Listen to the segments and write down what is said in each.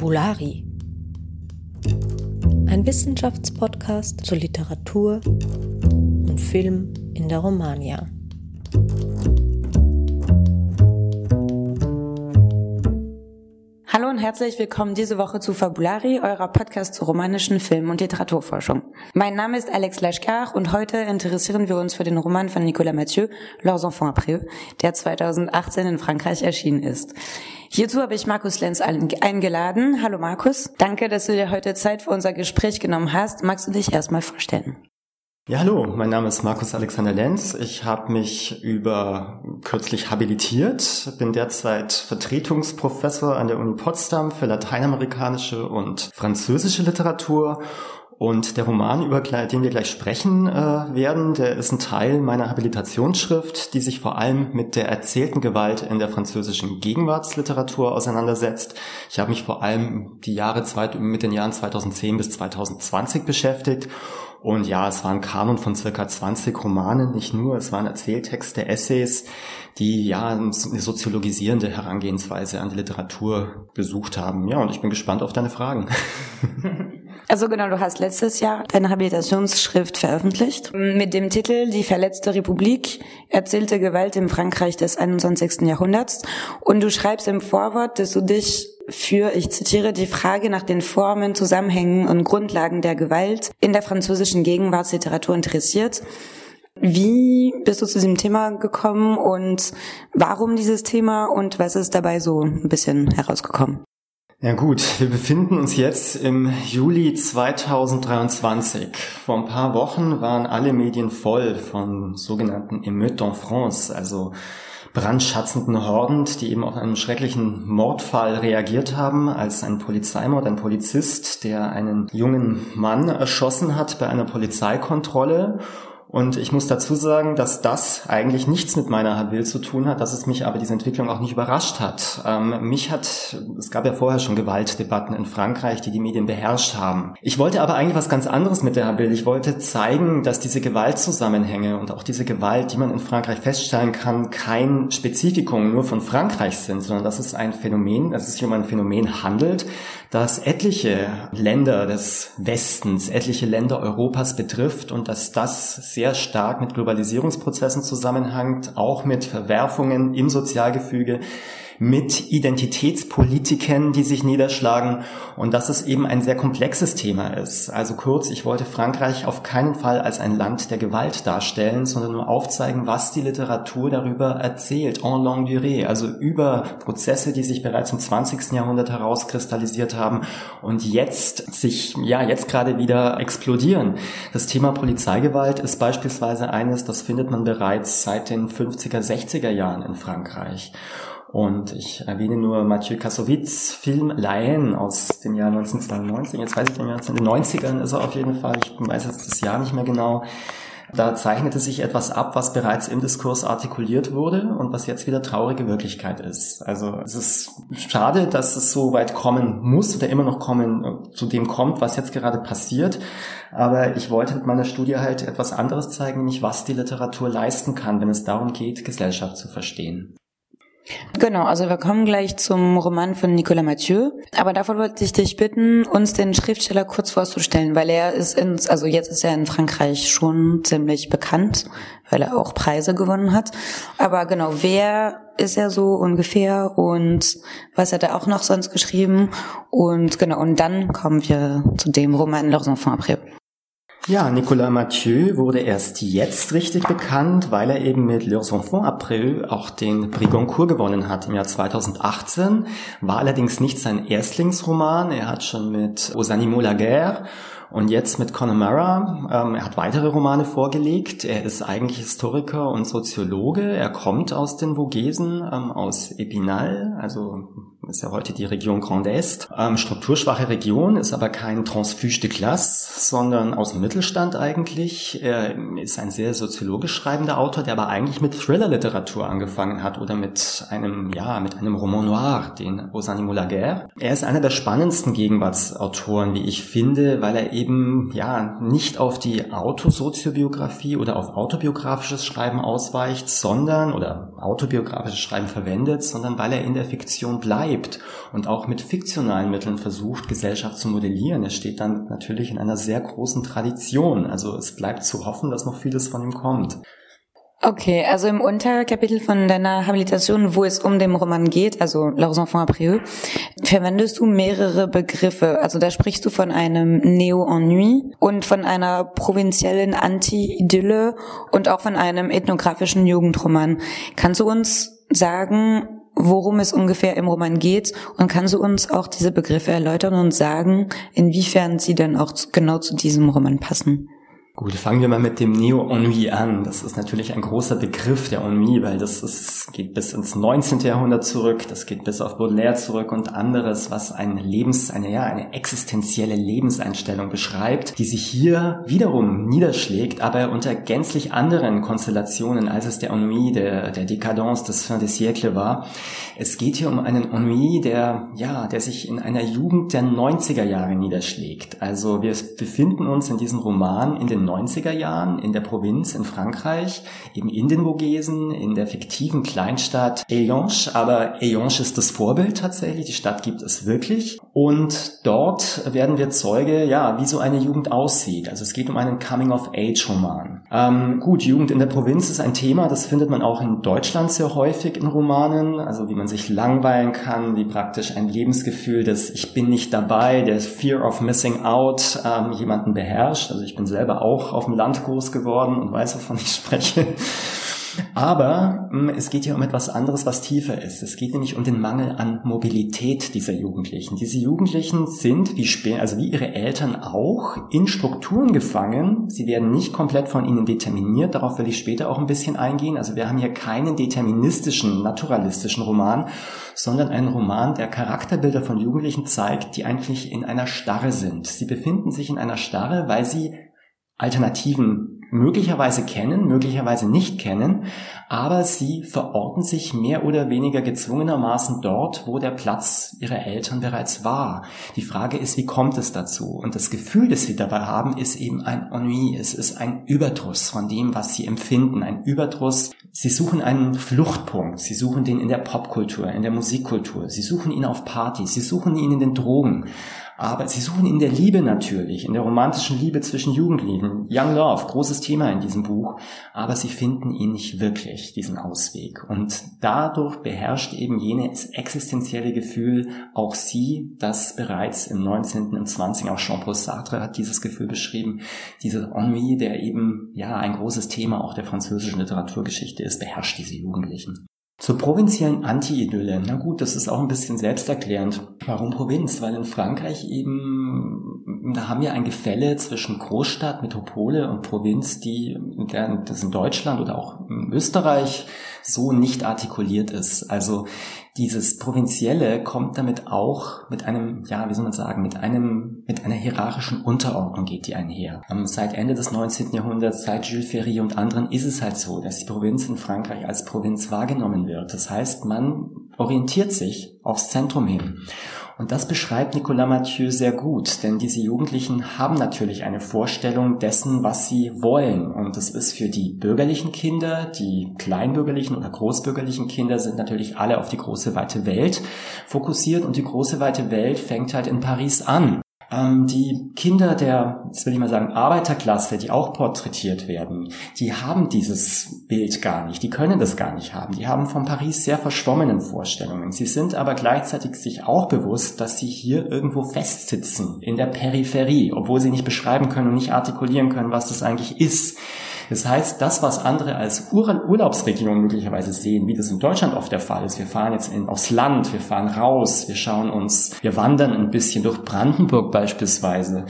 Fabulari. Ein Wissenschaftspodcast zur Literatur und Film in der Romania. Herzlich willkommen diese Woche zu Fabulari, eurer Podcast zur romanischen Film- und Literaturforschung. Mein Name ist Alex Lashkar und heute interessieren wir uns für den Roman von Nicolas Mathieu, Leurs enfants après der 2018 in Frankreich erschienen ist. Hierzu habe ich Markus Lenz eingeladen. Hallo Markus, danke, dass du dir heute Zeit für unser Gespräch genommen hast. Magst du dich erstmal vorstellen? Ja, hallo, mein Name ist Markus Alexander Lenz. Ich habe mich über kürzlich habilitiert, bin derzeit Vertretungsprofessor an der Uni Potsdam für lateinamerikanische und französische Literatur und der Roman, über den wir gleich sprechen äh, werden, der ist ein Teil meiner Habilitationsschrift, die sich vor allem mit der erzählten Gewalt in der französischen Gegenwartsliteratur auseinandersetzt. Ich habe mich vor allem die Jahre mit den Jahren 2010 bis 2020 beschäftigt und ja, es war ein Kanon von circa 20 Romanen, nicht nur, es waren Erzähltexte, Essays, die ja eine soziologisierende Herangehensweise an die Literatur besucht haben. Ja, und ich bin gespannt auf deine Fragen. Also genau, du hast letztes Jahr deine Habilitationsschrift veröffentlicht mit dem Titel Die verletzte Republik, erzählte Gewalt im Frankreich des 21. Jahrhunderts. Und du schreibst im Vorwort, dass du dich für, ich zitiere, die Frage nach den Formen, Zusammenhängen und Grundlagen der Gewalt in der französischen Gegenwartsliteratur interessiert. Wie bist du zu diesem Thema gekommen und warum dieses Thema und was ist dabei so ein bisschen herausgekommen? Ja gut, wir befinden uns jetzt im Juli 2023. Vor ein paar Wochen waren alle Medien voll von sogenannten Émeutes en France, also brandschatzenden Horden, die eben auf einen schrecklichen Mordfall reagiert haben, als ein Polizeimord, ein Polizist, der einen jungen Mann erschossen hat bei einer Polizeikontrolle und ich muss dazu sagen, dass das eigentlich nichts mit meiner Habil zu tun hat, dass es mich aber diese Entwicklung auch nicht überrascht hat. Ähm, mich hat, es gab ja vorher schon Gewaltdebatten in Frankreich, die die Medien beherrscht haben. Ich wollte aber eigentlich was ganz anderes mit der Habil. Ich wollte zeigen, dass diese Gewaltzusammenhänge und auch diese Gewalt, die man in Frankreich feststellen kann, kein Spezifikum nur von Frankreich sind, sondern dass es ein Phänomen, dass es sich um ein Phänomen handelt, das etliche Länder des Westens, etliche Länder Europas betrifft und dass das sehr stark mit Globalisierungsprozessen zusammenhängt, auch mit Verwerfungen im Sozialgefüge, mit Identitätspolitiken, die sich niederschlagen und dass es eben ein sehr komplexes Thema ist. Also kurz, ich wollte Frankreich auf keinen Fall als ein Land der Gewalt darstellen, sondern nur aufzeigen, was die Literatur darüber erzählt, en longue durée, also über Prozesse, die sich bereits im 20. Jahrhundert herauskristallisiert haben und jetzt sich, ja, jetzt gerade wieder explodieren. Das Thema Polizeigewalt ist beispielsweise eines, das findet man bereits seit den 50er, 60er Jahren in Frankreich. Und ich erwähne nur Mathieu Kassovitz Film Laien aus dem Jahr 1992. Jetzt weiß ich nicht mehr, in den 90ern ist er auf jeden Fall. Ich weiß jetzt das Jahr nicht mehr genau. Da zeichnete sich etwas ab, was bereits im Diskurs artikuliert wurde und was jetzt wieder traurige Wirklichkeit ist. Also es ist schade, dass es so weit kommen muss oder immer noch kommen, zu dem kommt, was jetzt gerade passiert. Aber ich wollte mit meiner Studie halt etwas anderes zeigen, nämlich was die Literatur leisten kann, wenn es darum geht, Gesellschaft zu verstehen. Genau, also wir kommen gleich zum Roman von Nicolas Mathieu. Aber davor wollte ich dich bitten, uns den Schriftsteller kurz vorzustellen, weil er ist ins, also jetzt ist er in Frankreich schon ziemlich bekannt, weil er auch Preise gewonnen hat. Aber genau, wer ist er so ungefähr und was hat er auch noch sonst geschrieben? Und genau, und dann kommen wir zu dem Roman Leurs enfants après. Ja, Nicolas Mathieu wurde erst jetzt richtig bekannt, weil er eben mit Leurs enfants après auch den Prix Goncourt gewonnen hat im Jahr 2018. War allerdings nicht sein Erstlingsroman. Er hat schon mit Aux animaux la guerre und jetzt mit Connemara, ähm, er hat weitere Romane vorgelegt. Er ist eigentlich Historiker und Soziologe. Er kommt aus den Vogesen, ähm, aus Epinal, also ist ja heute die Region Grand Est. Ähm, strukturschwache Region, ist aber kein Transfuge de classe, sondern aus dem Mittelstand eigentlich. Er ist ein sehr soziologisch schreibender Autor, der aber eigentlich mit Thriller-Literatur angefangen hat oder mit einem, ja, mit einem Roman noir, den la guerre. Er ist einer der spannendsten Gegenwartsautoren, wie ich finde, weil er eben, ja, nicht auf die Autosoziobiografie oder auf autobiografisches Schreiben ausweicht, sondern, oder autobiografisches Schreiben verwendet, sondern weil er in der Fiktion bleibt beschreibt und auch mit fiktionalen Mitteln versucht, Gesellschaft zu modellieren. Er steht dann natürlich in einer sehr großen Tradition. Also es bleibt zu hoffen, dass noch vieles von ihm kommt. Okay, also im Unterkapitel von deiner Habilitation, wo es um den Roman geht, also Leurs enfants après eux, verwendest du mehrere Begriffe. Also da sprichst du von einem Neo-Ennui und von einer provinziellen Anti-Idylle und auch von einem ethnografischen Jugendroman. Kannst du uns sagen, worum es ungefähr im Roman geht und kannst du uns auch diese Begriffe erläutern und sagen, inwiefern sie dann auch genau zu diesem Roman passen? Gut, fangen wir mal mit dem Neo-Ennui an. Das ist natürlich ein großer Begriff, der Ennui, weil das ist, geht bis ins 19. Jahrhundert zurück, das geht bis auf Baudelaire zurück und anderes, was ein Lebens, eine, ja, eine existenzielle Lebenseinstellung beschreibt, die sich hier wiederum niederschlägt, aber unter gänzlich anderen Konstellationen, als es der Ennui der, der Décadence des Fin des Siècles war. Es geht hier um einen Ennui, der, ja, der sich in einer Jugend der 90er Jahre niederschlägt. Also wir befinden uns in diesem Roman in den 90er Jahren in der Provinz in Frankreich, eben in den Vogesen, in der fiktiven Kleinstadt Ayonche. Aber Ayonche ist das Vorbild tatsächlich. Die Stadt gibt es wirklich. Und dort werden wir Zeuge, ja, wie so eine Jugend aussieht. Also es geht um einen Coming-of-Age-Roman. Ähm, gut, Jugend in der Provinz ist ein Thema, das findet man auch in Deutschland sehr häufig in Romanen. Also wie man sich langweilen kann, wie praktisch ein Lebensgefühl des Ich bin nicht dabei, der Fear of Missing Out ähm, jemanden beherrscht. Also ich bin selber auch auch auf dem Land groß geworden und weiß, wovon ich spreche. Aber mh, hm, es geht hier um etwas anderes, was tiefer ist. Es geht nämlich um den Mangel an Mobilität dieser Jugendlichen. Diese Jugendlichen sind, wie, also wie ihre Eltern auch, in Strukturen gefangen. Sie werden nicht komplett von ihnen determiniert. Darauf will ich später auch ein bisschen eingehen. Also wir haben hier keinen deterministischen, naturalistischen Roman, sondern einen Roman, der Charakterbilder von Jugendlichen zeigt, die eigentlich in einer Starre sind. Sie befinden sich in einer Starre, weil sie Alternativen möglicherweise kennen, möglicherweise nicht kennen, aber sie verorten sich mehr oder weniger gezwungenermaßen dort, wo der Platz ihrer Eltern bereits war. Die Frage ist, wie kommt es dazu? Und das Gefühl, das sie dabei haben, ist eben ein Ennui, es ist ein Überdruss von dem, was sie empfinden, ein Überdruss. Sie suchen einen Fluchtpunkt, sie suchen den in der Popkultur, in der Musikkultur, sie suchen ihn auf Partys, sie suchen ihn in den Drogen. Aber sie suchen in der Liebe natürlich, in der romantischen Liebe zwischen Jugendlichen. Young Love, großes Thema in diesem Buch. Aber sie finden ihn nicht wirklich, diesen Ausweg. Und dadurch beherrscht eben jenes existenzielle Gefühl auch sie, das bereits im 19. und 20. auch Jean-Paul Sartre hat dieses Gefühl beschrieben. Diese Ennui, der eben, ja, ein großes Thema auch der französischen Literaturgeschichte ist, beherrscht diese Jugendlichen. Zur provinziellen Anti-Idylle. Na gut, das ist auch ein bisschen selbsterklärend. Warum Provinz? Weil in Frankreich eben, da haben wir ein Gefälle zwischen Großstadt, Metropole und Provinz, die, das in Deutschland oder auch in Österreich so nicht artikuliert ist. Also dieses Provinzielle kommt damit auch mit einem, ja, wie soll man sagen, mit einem, mit einer hierarchischen Unterordnung geht die einher. Ähm, seit Ende des 19. Jahrhunderts, seit Jules Ferry und anderen ist es halt so, dass die Provinz in Frankreich als Provinz wahrgenommen wird. Das heißt, man orientiert sich aufs Zentrum hin. Und das beschreibt Nicolas Mathieu sehr gut, denn diese Jugendlichen haben natürlich eine Vorstellung dessen, was sie wollen. Und das ist für die bürgerlichen Kinder, die kleinbürgerlichen oder großbürgerlichen Kinder sind natürlich alle auf die große weite Welt fokussiert und die große weite Welt fängt halt in Paris an. Ähm, die Kinder der, jetzt will ich mal sagen, Arbeiterklasse, die auch porträtiert werden, die haben dieses Bild gar nicht, die können das gar nicht haben. Die haben von Paris sehr verschwommenen Vorstellungen. Sie sind aber gleichzeitig sich auch bewusst, dass sie hier irgendwo festsitzen, in der Peripherie, obwohl sie nicht beschreiben können und nicht artikulieren können, was das eigentlich ist. Das heißt, das, was andere als Ur Urlaubsregion möglicherweise sehen, wie das in Deutschland oft der Fall ist, wir fahren jetzt in, aufs Land, wir fahren raus, wir schauen uns, wir wandern ein bisschen durch Brandenburg beispielsweise.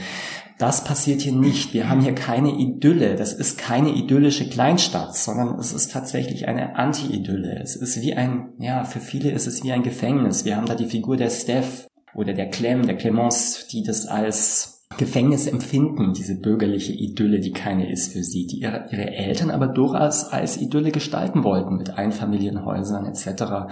Das passiert hier nicht. Wir haben hier keine Idylle. Das ist keine idyllische Kleinstadt, sondern es ist tatsächlich eine Anti-Idylle. Es ist wie ein, ja, für viele ist es wie ein Gefängnis. Wir haben da die Figur der Steph oder der Clem, der Clemence, die das als Gefängnis empfinden, diese bürgerliche Idylle, die keine ist für sie, die ihre, ihre Eltern aber durchaus als Idylle gestalten wollten mit Einfamilienhäusern etc.,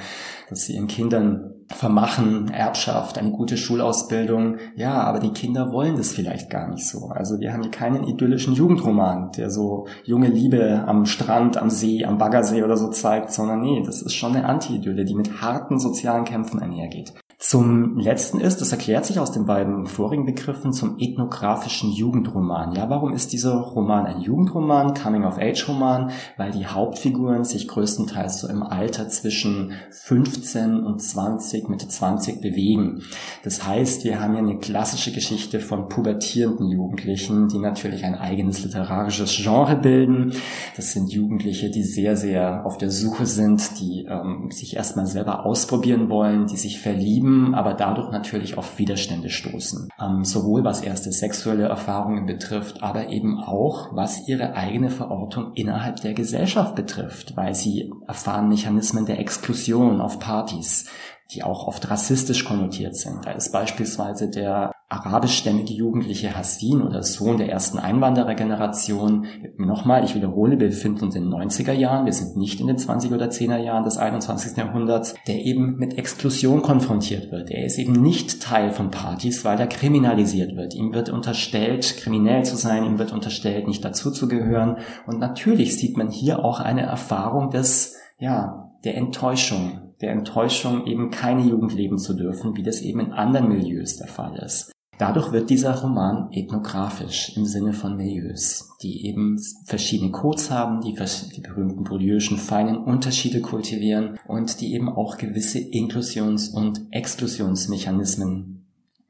dass sie ihren Kindern vermachen, Erbschaft, eine gute Schulausbildung. Ja, aber die Kinder wollen das vielleicht gar nicht so. Also wir haben hier keinen idyllischen Jugendroman, der so junge Liebe am Strand, am See, am Baggersee oder so zeigt, sondern nee, das ist schon eine Anti-Idylle, die mit harten sozialen Kämpfen einhergeht. Zum letzten ist, das erklärt sich aus den beiden vorigen Begriffen, zum ethnografischen Jugendroman. Ja, warum ist dieser Roman ein Jugendroman, Coming-of-Age-Roman? Weil die Hauptfiguren sich größtenteils so im Alter zwischen 15 und 20, Mitte 20 bewegen. Das heißt, wir haben hier eine klassische Geschichte von pubertierenden Jugendlichen, die natürlich ein eigenes literarisches Genre bilden. Das sind Jugendliche, die sehr, sehr auf der Suche sind, die ähm, sich erstmal selber ausprobieren wollen, die sich verlieben, aber dadurch natürlich auf Widerstände stoßen. Ähm, sowohl was erste sexuelle Erfahrungen betrifft, aber eben auch was ihre eigene Verortung innerhalb der Gesellschaft betrifft, weil sie erfahren Mechanismen der Exklusion auf Partys, die auch oft rassistisch konnotiert sind. Da ist beispielsweise der arabischstämmige Jugendliche Hassin oder Sohn der ersten Einwanderergeneration. Nochmal, ich wiederhole, wir befinden uns in den 90er Jahren, wir sind nicht in den 20er oder 10er Jahren des 21. Jahrhunderts, der eben mit Exklusion konfrontiert wird. Er ist eben nicht Teil von Partys, weil er kriminalisiert wird. Ihm wird unterstellt, kriminell zu sein, ihm wird unterstellt, nicht dazuzugehören. Und natürlich sieht man hier auch eine Erfahrung des, ja, der Enttäuschung, der Enttäuschung, eben keine Jugend leben zu dürfen, wie das eben in anderen Milieus der Fall ist. Dadurch wird dieser Roman ethnografisch im Sinne von Milieus, die eben verschiedene Codes haben, die, die berühmten bourdieu'schen feinen Unterschiede kultivieren und die eben auch gewisse Inklusions- und Exklusionsmechanismen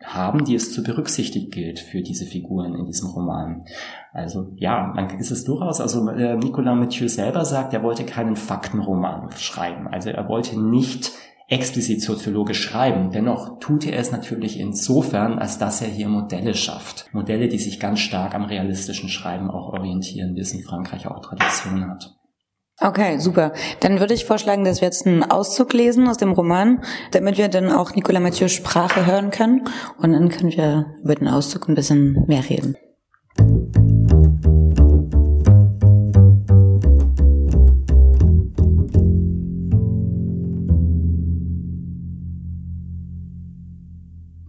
haben, die es zu berücksichtigen gilt für diese Figuren in diesem Roman. Also ja, man ist es durchaus, also äh, Nicolas Mathieu selber sagt, er wollte keinen Faktenroman schreiben. Also er wollte nicht explizit soziologisch schreiben. Dennoch tut er es natürlich insofern, als dass er hier Modelle schafft. Modelle, die sich ganz stark am realistischen Schreiben auch orientieren, wie es in Frankreich auch Tradition hat. Okay, super. Dann würde ich vorschlagen, dass wir jetzt einen Auszug lesen aus dem Roman, damit wir dann auch Nicolas Mathieu Sprache hören können. Und dann können wir über den Auszug ein bisschen mehr reden.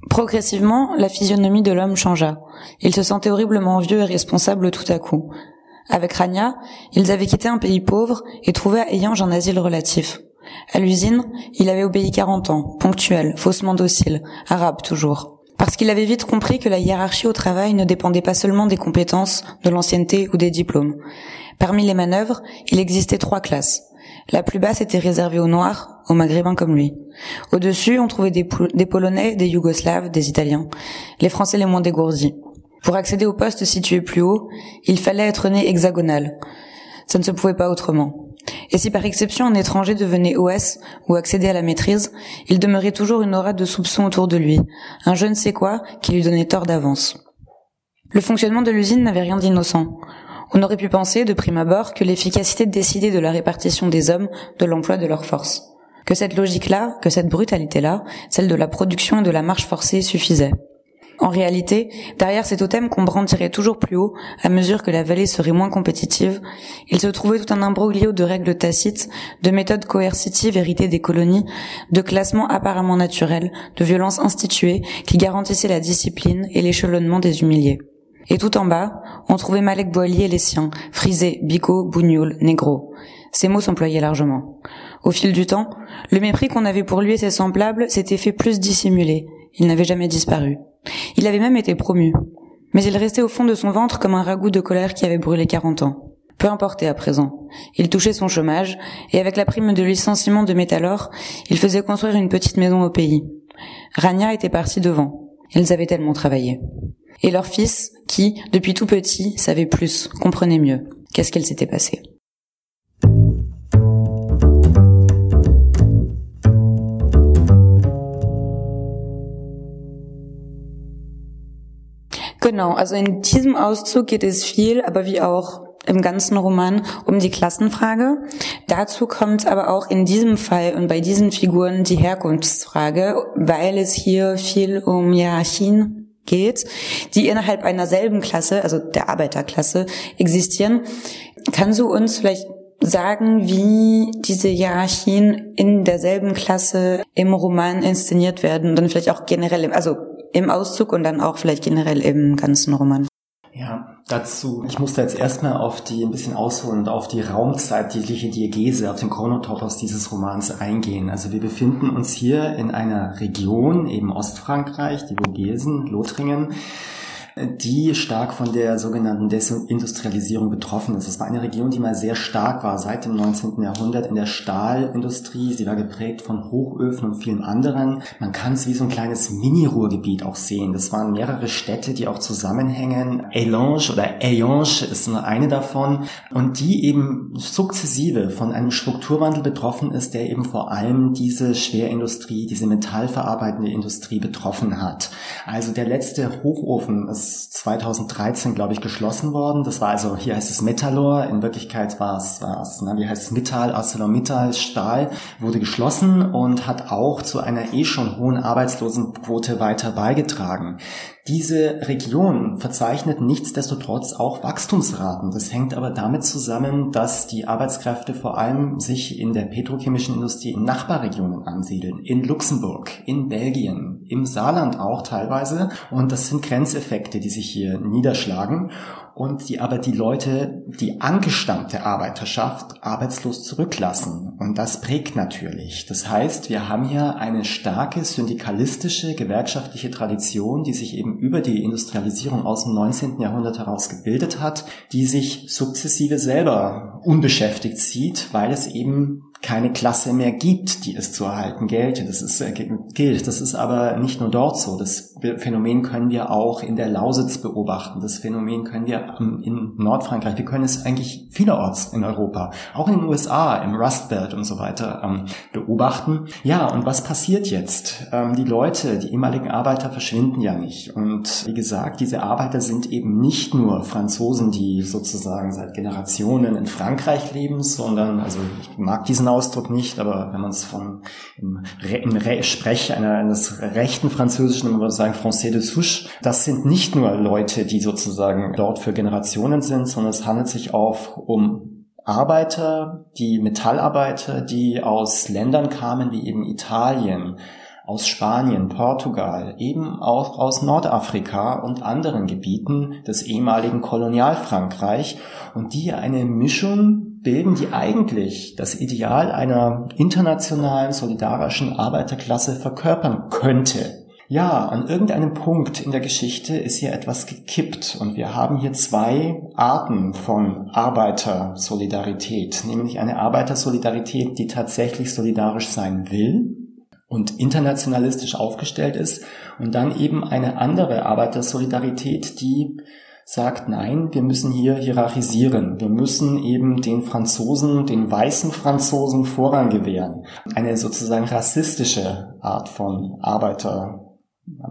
Progressivement, la physionomie de l'homme changea. Il se sentait horriblement vieux et responsable tout à coup. Avec Rania, ils avaient quitté un pays pauvre et trouvé à Eyange un asile relatif. À l'usine, il avait obéi 40 ans, ponctuel, faussement docile, arabe toujours. Parce qu'il avait vite compris que la hiérarchie au travail ne dépendait pas seulement des compétences, de l'ancienneté ou des diplômes. Parmi les manœuvres, il existait trois classes. La plus basse était réservée aux Noirs, aux Maghrébins comme lui. Au-dessus, on trouvait des, des Polonais, des Yougoslaves, des Italiens, les Français les moins dégourdis. Pour accéder au poste situé plus haut, il fallait être né hexagonal. Ça ne se pouvait pas autrement. Et si par exception un étranger devenait OS ou accédait à la maîtrise, il demeurait toujours une aura de soupçon autour de lui, un je ne sais quoi qui lui donnait tort d'avance. Le fonctionnement de l'usine n'avait rien d'innocent. On aurait pu penser, de prime abord, que l'efficacité décidait de la répartition des hommes, de l'emploi de leurs forces. Que cette logique-là, que cette brutalité-là, celle de la production et de la marche forcée suffisait. En réalité, derrière ces totems qu'on brandirait toujours plus haut, à mesure que la vallée serait moins compétitive, il se trouvait tout un imbroglio de règles tacites, de méthodes coercitives héritées des colonies, de classements apparemment naturels, de violences instituées qui garantissaient la discipline et l'échelonnement des humiliés. Et tout en bas, on trouvait Malek Boilier et les siens, frisés, bico, bougnoul, négro. Ces mots s'employaient largement. Au fil du temps, le mépris qu'on avait pour lui et ses semblables s'était fait plus dissimulé. Il n'avait jamais disparu. Il avait même été promu. Mais il restait au fond de son ventre comme un ragoût de colère qui avait brûlé 40 ans. Peu importait à présent. Il touchait son chômage, et avec la prime de licenciement de Métalor, il faisait construire une petite maison au pays. Rania était partie devant. Ils avaient tellement travaillé. Et leur fils, qui, depuis tout petit, savait plus, comprenait mieux. Qu'est-ce qu'elle s'était passé? Genau, also in diesem Auszug geht es viel, aber wie auch im ganzen Roman um die Klassenfrage. Dazu kommt aber auch in diesem Fall und bei diesen Figuren die Herkunftsfrage, weil es hier viel um Hierarchien geht, die innerhalb einer selben Klasse, also der Arbeiterklasse, existieren. Kannst du uns vielleicht sagen, wie diese Hierarchien in derselben Klasse im Roman inszeniert werden und dann vielleicht auch generell, also im Auszug und dann auch vielleicht generell im ganzen Roman. Ja, dazu, ich musste jetzt erstmal auf die, ein bisschen ausholen auf die raumzeitliche Diegese, auf den Chronotopos dieses Romans eingehen. Also wir befinden uns hier in einer Region, eben Ostfrankreich, die Vogesen, Lothringen, die stark von der sogenannten Desindustrialisierung betroffen ist. Es war eine Region, die mal sehr stark war seit dem 19. Jahrhundert in der Stahlindustrie. Sie war geprägt von Hochöfen und vielen anderen. Man kann es wie so ein kleines Mini-Ruhrgebiet auch sehen. Das waren mehrere Städte, die auch zusammenhängen. Elange oder Eyange ist nur eine davon und die eben sukzessive von einem Strukturwandel betroffen ist, der eben vor allem diese Schwerindustrie, diese metallverarbeitende Industrie betroffen hat. Also der letzte Hochofen ist 2013, glaube ich, geschlossen worden. Das war also, hier heißt es Metallor, in Wirklichkeit war es, war es, na, wie heißt es, Metall, ArcelorMittal, Stahl, wurde geschlossen und hat auch zu einer eh schon hohen Arbeitslosenquote weiter beigetragen. Diese Region verzeichnet nichtsdestotrotz auch Wachstumsraten. Das hängt aber damit zusammen, dass die Arbeitskräfte vor allem sich in der petrochemischen Industrie in Nachbarregionen ansiedeln. In Luxemburg, in Belgien, im Saarland auch teilweise. Und das sind Grenzeffekte, die sich hier niederschlagen und die aber die Leute, die angestammte Arbeiterschaft arbeitslos zurücklassen. Und das prägt natürlich. Das heißt, wir haben hier eine starke syndikalistische, gewerkschaftliche Tradition, die sich eben über die Industrialisierung aus dem 19. Jahrhundert heraus gebildet hat, die sich sukzessive selber unbeschäftigt sieht, weil es eben keine Klasse mehr gibt, die es zu erhalten gelte. Das ist, äh, gilt. Das ist aber nicht nur dort so. Das Phänomen können wir auch in der Lausitz beobachten. Das Phänomen können wir in Nordfrankreich. Wir können es eigentlich vielerorts in Europa, auch in den USA, im Rust Belt und so weiter ähm, beobachten. Ja, und was passiert jetzt? Ähm, die Leute, die ehemaligen Arbeiter verschwinden ja nicht. Und wie gesagt, diese Arbeiter sind eben nicht nur Franzosen, die sozusagen seit Generationen in Frankreich leben, sondern, also ich mag diesen Ausdruck nicht, aber wenn man es von im, Re, im Re Sprech einer, eines rechten Französischen, man sagen Français de Souche, das sind nicht nur Leute, die sozusagen dort für Generationen sind, sondern es handelt sich auch um Arbeiter, die Metallarbeiter, die aus Ländern kamen wie eben Italien, aus Spanien, Portugal, eben auch aus Nordafrika und anderen Gebieten des ehemaligen Kolonialfrankreich und die eine Mischung bilden, die eigentlich das Ideal einer internationalen solidarischen Arbeiterklasse verkörpern könnte. Ja, an irgendeinem Punkt in der Geschichte ist hier etwas gekippt und wir haben hier zwei Arten von Arbeitersolidarität, nämlich eine Arbeitersolidarität, die tatsächlich solidarisch sein will und internationalistisch aufgestellt ist und dann eben eine andere Arbeitersolidarität, die sagt, nein, wir müssen hier hierarchisieren. Wir müssen eben den Franzosen, den weißen Franzosen Vorrang gewähren. Eine sozusagen rassistische Art von Arbeiter,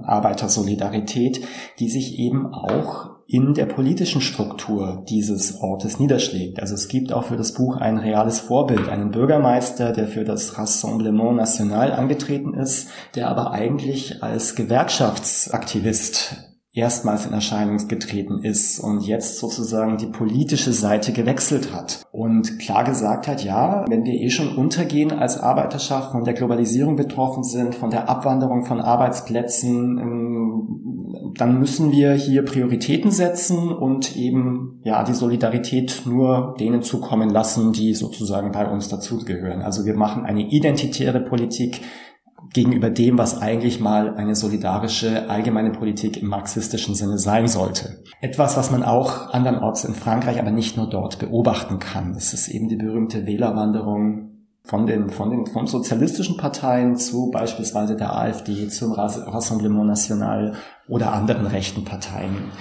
Arbeitersolidarität, die sich eben auch in der politischen Struktur dieses Ortes niederschlägt. Also es gibt auch für das Buch ein reales Vorbild, einen Bürgermeister, der für das Rassemblement National angetreten ist, der aber eigentlich als Gewerkschaftsaktivist erstmals in Erscheinung getreten ist und jetzt sozusagen die politische Seite gewechselt hat und klar gesagt hat, ja, wenn wir eh schon untergehen als Arbeiterschaft, von der Globalisierung betroffen sind, von der Abwanderung von Arbeitsplätzen, ähm, dann müssen wir hier Prioritäten setzen und eben ja die Solidarität nur denen zukommen lassen, die sozusagen bei uns dazugehören. Also wir machen eine identitäre Politik, gegenüber dem, was eigentlich mal eine solidarische allgemeine Politik im marxistischen Sinne sein sollte. Etwas, was man auch andernorts in Frankreich, aber nicht nur dort beobachten kann. Das ist eben die berühmte Wählerwanderung von den, von den von sozialistischen Parteien zu beispielsweise der AfD, zum Rassemblement National oder anderen rechten Parteien.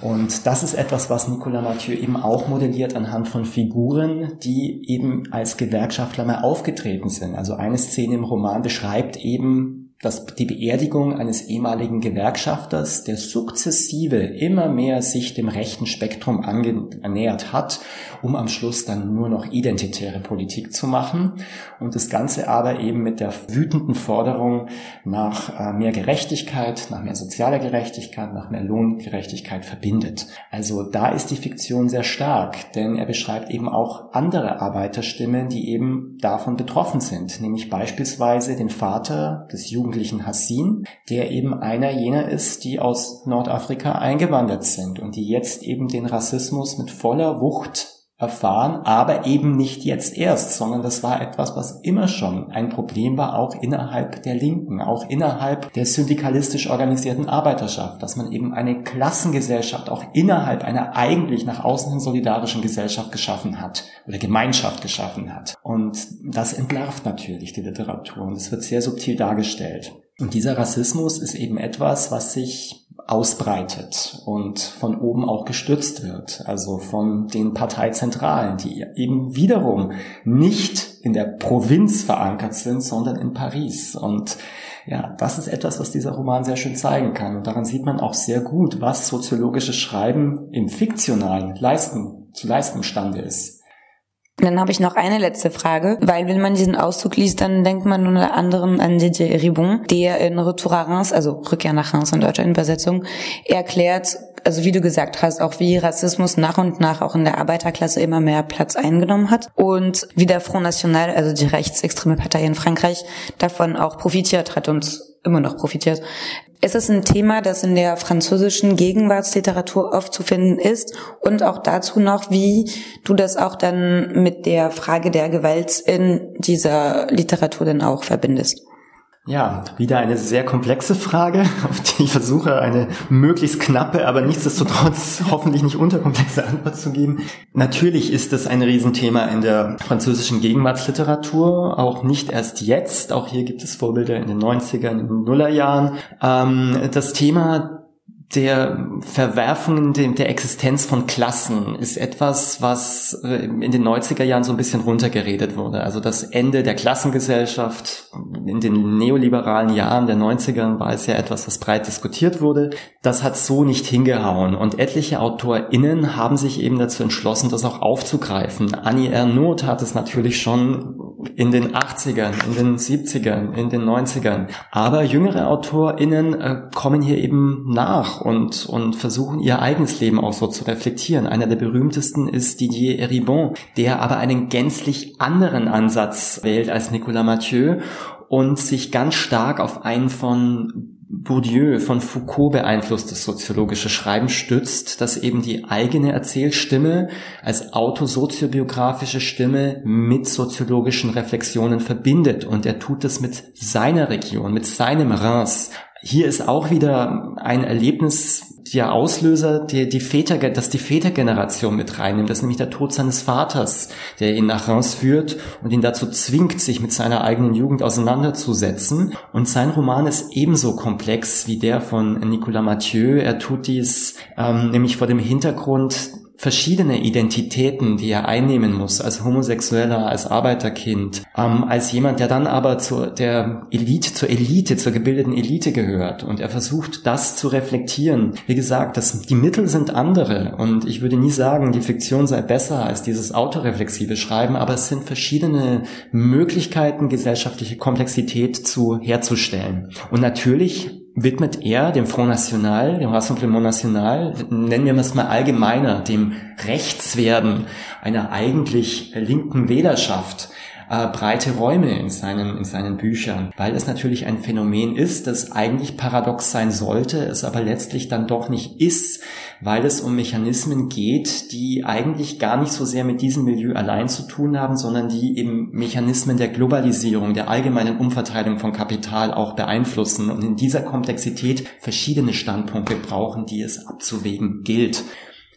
Und das ist etwas, was Nicolas Mathieu eben auch modelliert anhand von Figuren, die eben als Gewerkschaftler mal aufgetreten sind. Also eine Szene im Roman beschreibt eben dass die Beerdigung eines ehemaligen Gewerkschafters, der sukzessive immer mehr sich dem rechten Spektrum angenähert hat, um am Schluss dann nur noch identitäre Politik zu machen und das Ganze aber eben mit der wütenden Forderung nach äh, mehr Gerechtigkeit, nach mehr sozialer Gerechtigkeit, nach mehr Lohngerechtigkeit verbindet. Also da ist die Fiktion sehr stark, denn er beschreibt eben auch andere Arbeiterstimmen, die eben davon betroffen sind, nämlich beispielsweise den Vater des Jugend jugendlichen Hassin, der eben einer jener ist, die aus Nordafrika eingewandert sind und die jetzt eben den Rassismus mit voller Wucht erfahren, aber eben nicht jetzt erst, sondern das war etwas, was immer schon ein Problem war, auch innerhalb der Linken, auch innerhalb der syndikalistisch organisierten Arbeiterschaft, dass man eben eine Klassengesellschaft auch innerhalb einer eigentlich nach außen hin solidarischen Gesellschaft geschaffen hat oder Gemeinschaft geschaffen hat. Und das entlarvt natürlich die Literatur und es wird sehr subtil dargestellt. Und dieser Rassismus ist eben etwas, was sich ausbreitet und von oben auch gestützt wird, also von den Parteizentralen, die eben wiederum nicht in der Provinz verankert sind, sondern in Paris. Und ja, das ist etwas, was dieser Roman sehr schön zeigen kann. Und daran sieht man auch sehr gut, was soziologisches Schreiben im fiktionalen leisten, zu leisten imstande ist. Dann habe ich noch eine letzte Frage, weil wenn man diesen Auszug liest, dann denkt man unter anderem an Didier Ribon, der in Retour à Reims, also Rückkehr nach Reims in deutscher Übersetzung, erklärt, also wie du gesagt hast, auch wie Rassismus nach und nach auch in der Arbeiterklasse immer mehr Platz eingenommen hat. Und wie der Front National, also die rechtsextreme Partei in Frankreich, davon auch profitiert hat und immer noch profitiert. Es ist ein Thema, das in der französischen Gegenwartsliteratur oft zu finden ist und auch dazu noch, wie du das auch dann mit der Frage der Gewalt in dieser Literatur dann auch verbindest. Ja, wieder eine sehr komplexe Frage, auf die ich versuche, eine möglichst knappe, aber nichtsdestotrotz hoffentlich nicht unterkomplexe Antwort zu geben. Natürlich ist es ein Riesenthema in der französischen Gegenwartsliteratur, auch nicht erst jetzt. Auch hier gibt es Vorbilder in den 90ern, in den Nullerjahren. Ähm, das Thema der Verwerfungen der Existenz von Klassen ist etwas, was äh, in den 90er Jahren so ein bisschen runtergeredet wurde. Also das Ende der Klassengesellschaft in den neoliberalen Jahren der 90er war es ja etwas, was breit diskutiert wurde. Das hat so nicht hingehauen. Und etliche AutorInnen haben sich eben dazu entschlossen, das auch aufzugreifen. Annie Ernaux hat es natürlich schon in den 80ern, in den 70ern, in den 90ern. Aber jüngere AutorInnen äh, kommen hier eben nach und, und versuchen ihr eigenes Leben auch so zu reflektieren. Einer der berühmtesten ist Didier Eribon, der aber einen gänzlich anderen Ansatz wählt als Nicolas Mathieu und sich ganz stark auf einen von Bourdieu von Foucault beeinflusstes soziologische Schreiben stützt, das eben die eigene Erzählstimme als autosoziobiografische Stimme mit soziologischen Reflexionen verbindet. Und er tut es mit seiner Region, mit seinem Reims. Hier ist auch wieder ein Erlebnis der Auslöser, der die Väter, dass die Vätergeneration mit reinnimmt. Das ist nämlich der Tod seines Vaters, der ihn nach Reims führt und ihn dazu zwingt, sich mit seiner eigenen Jugend auseinanderzusetzen. Und sein Roman ist ebenso komplex wie der von Nicolas Mathieu. Er tut dies ähm, nämlich vor dem Hintergrund verschiedene Identitäten, die er einnehmen muss, als Homosexueller, als Arbeiterkind, ähm, als jemand, der dann aber zur der Elite, zur Elite, zur gebildeten Elite gehört. Und er versucht, das zu reflektieren. Wie gesagt, das, die Mittel sind andere. Und ich würde nie sagen, die Fiktion sei besser als dieses autoreflexive Schreiben, aber es sind verschiedene Möglichkeiten, gesellschaftliche Komplexität zu herzustellen. Und natürlich widmet er dem Front National, dem Rassemblement National, nennen wir es mal allgemeiner, dem Rechtswerden einer eigentlich linken Wählerschaft, äh, breite Räume in seinen, in seinen Büchern, weil es natürlich ein Phänomen ist, das eigentlich paradox sein sollte, es aber letztlich dann doch nicht ist, weil es um Mechanismen geht, die eigentlich gar nicht so sehr mit diesem Milieu allein zu tun haben, sondern die eben Mechanismen der Globalisierung, der allgemeinen Umverteilung von Kapital auch beeinflussen und in dieser Komplexität verschiedene Standpunkte brauchen, die es abzuwägen gilt.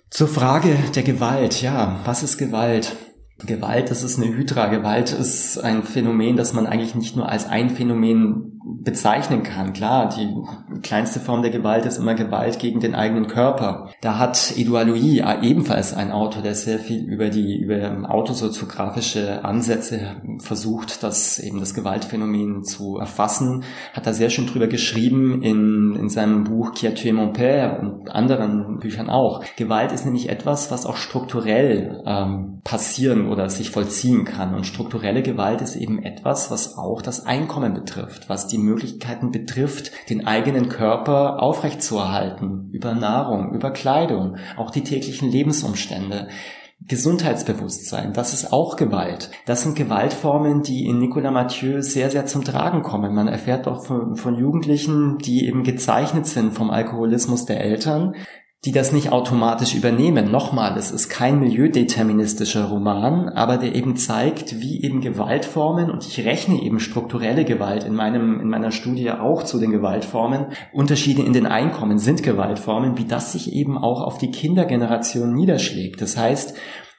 Zur Frage der Gewalt, ja, was ist Gewalt? Gewalt, das ist eine Hydra. Gewalt ist ein Phänomen, das man eigentlich nicht nur als ein Phänomen bezeichnen kann. Klar, die kleinste Form der Gewalt ist immer Gewalt gegen den eigenen Körper. Da hat Edouard Louis, äh, ebenfalls ein Autor, der sehr viel über die über autosoziografische Ansätze versucht, das eben das Gewaltphänomen zu erfassen, hat da sehr schön drüber geschrieben in, in seinem Buch Qui a tué mon père und anderen Büchern auch. Gewalt ist nämlich etwas, was auch strukturell ähm, passieren oder sich vollziehen kann. Und strukturelle Gewalt ist eben etwas, was auch das Einkommen betrifft, was die Möglichkeiten betrifft, den eigenen Körper aufrechtzuerhalten, über Nahrung, über Kleidung, auch die täglichen Lebensumstände. Gesundheitsbewusstsein, das ist auch Gewalt. Das sind Gewaltformen, die in Nicolas Mathieu sehr, sehr zum Tragen kommen. Man erfährt auch von, von Jugendlichen, die eben gezeichnet sind vom Alkoholismus der Eltern, die das nicht automatisch übernehmen. Nochmal, es ist kein milieudeterministischer Roman, aber der eben zeigt, wie eben Gewaltformen, und ich rechne eben strukturelle Gewalt in meinem, in meiner Studie auch zu den Gewaltformen, Unterschiede in den Einkommen sind Gewaltformen, wie das sich eben auch auf die Kindergeneration niederschlägt. Das heißt,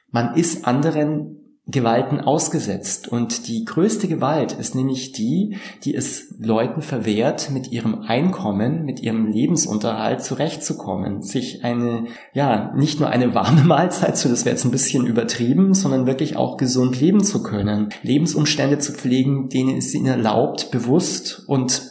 man ist anderen Gewalten ausgesetzt. Und die größte Gewalt ist nämlich die, die es Leuten verwehrt, mit ihrem Einkommen, mit ihrem Lebensunterhalt zurechtzukommen, sich eine, ja, nicht nur eine warme Mahlzeit zu, das wäre jetzt ein bisschen übertrieben, sondern wirklich auch gesund leben zu können, Lebensumstände zu pflegen, denen es ihnen erlaubt, bewusst und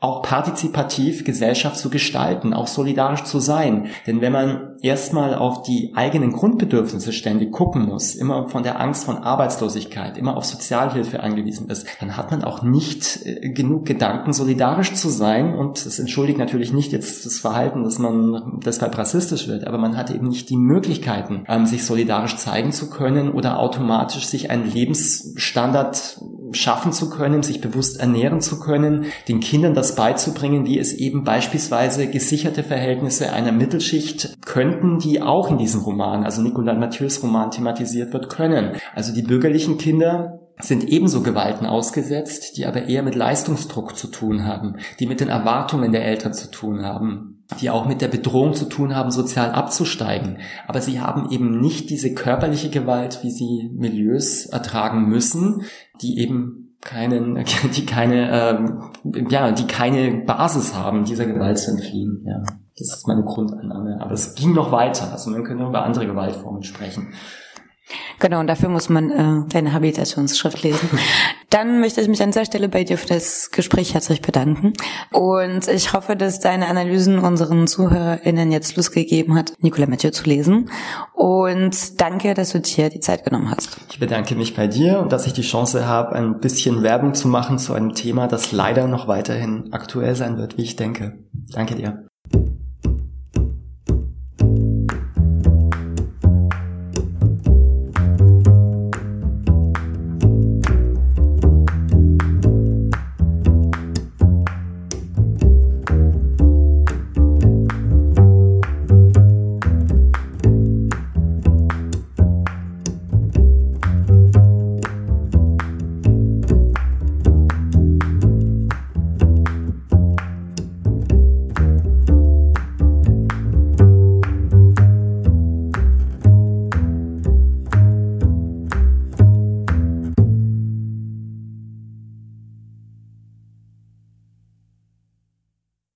auch partizipativ Gesellschaft zu gestalten, auch solidarisch zu sein. Denn wenn man erstmal auf die eigenen Grundbedürfnisse ständig gucken muss, immer von der Angst von Arbeitslosigkeit, immer auf Sozialhilfe angewiesen ist, dann hat man auch nicht äh, genug Gedanken, solidarisch zu sein. Und das entschuldigt natürlich nicht jetzt das Verhalten, dass man deshalb rassistisch wird, aber man hat eben nicht die Möglichkeiten, ähm, sich solidarisch zeigen zu können oder automatisch sich einen Lebensstandard schaffen zu können, sich bewusst ernähren zu können, den Kindern das beizubringen, wie es eben beispielsweise gesicherte Verhältnisse einer Mittelschicht könnten, die auch in diesem Roman, also Nicolas Mathieu's Roman thematisiert wird, können. Also die bürgerlichen Kinder sind ebenso Gewalten ausgesetzt, die aber eher mit Leistungsdruck zu tun haben, die mit den Erwartungen der Eltern zu tun haben, die auch mit der Bedrohung zu tun haben, sozial abzusteigen. Aber sie haben eben nicht diese körperliche Gewalt, wie sie Milieus ertragen müssen, die eben keinen, die keine, ähm, ja, die keine Basis haben, dieser Gewalt zu entfliehen. Ja, das ist meine Grundannahme. Aber es ging noch weiter. Also man könnte über andere Gewaltformen sprechen. Genau, und dafür muss man äh, deine Habilitationsschrift lesen. Dann möchte ich mich an dieser Stelle bei dir für das Gespräch herzlich bedanken. Und ich hoffe, dass deine Analysen unseren ZuhörerInnen jetzt Lust gegeben hat, Nicolas Mathieu zu lesen. Und danke, dass du dir die Zeit genommen hast. Ich bedanke mich bei dir und dass ich die Chance habe, ein bisschen Werbung zu machen zu einem Thema, das leider noch weiterhin aktuell sein wird, wie ich denke. Danke dir.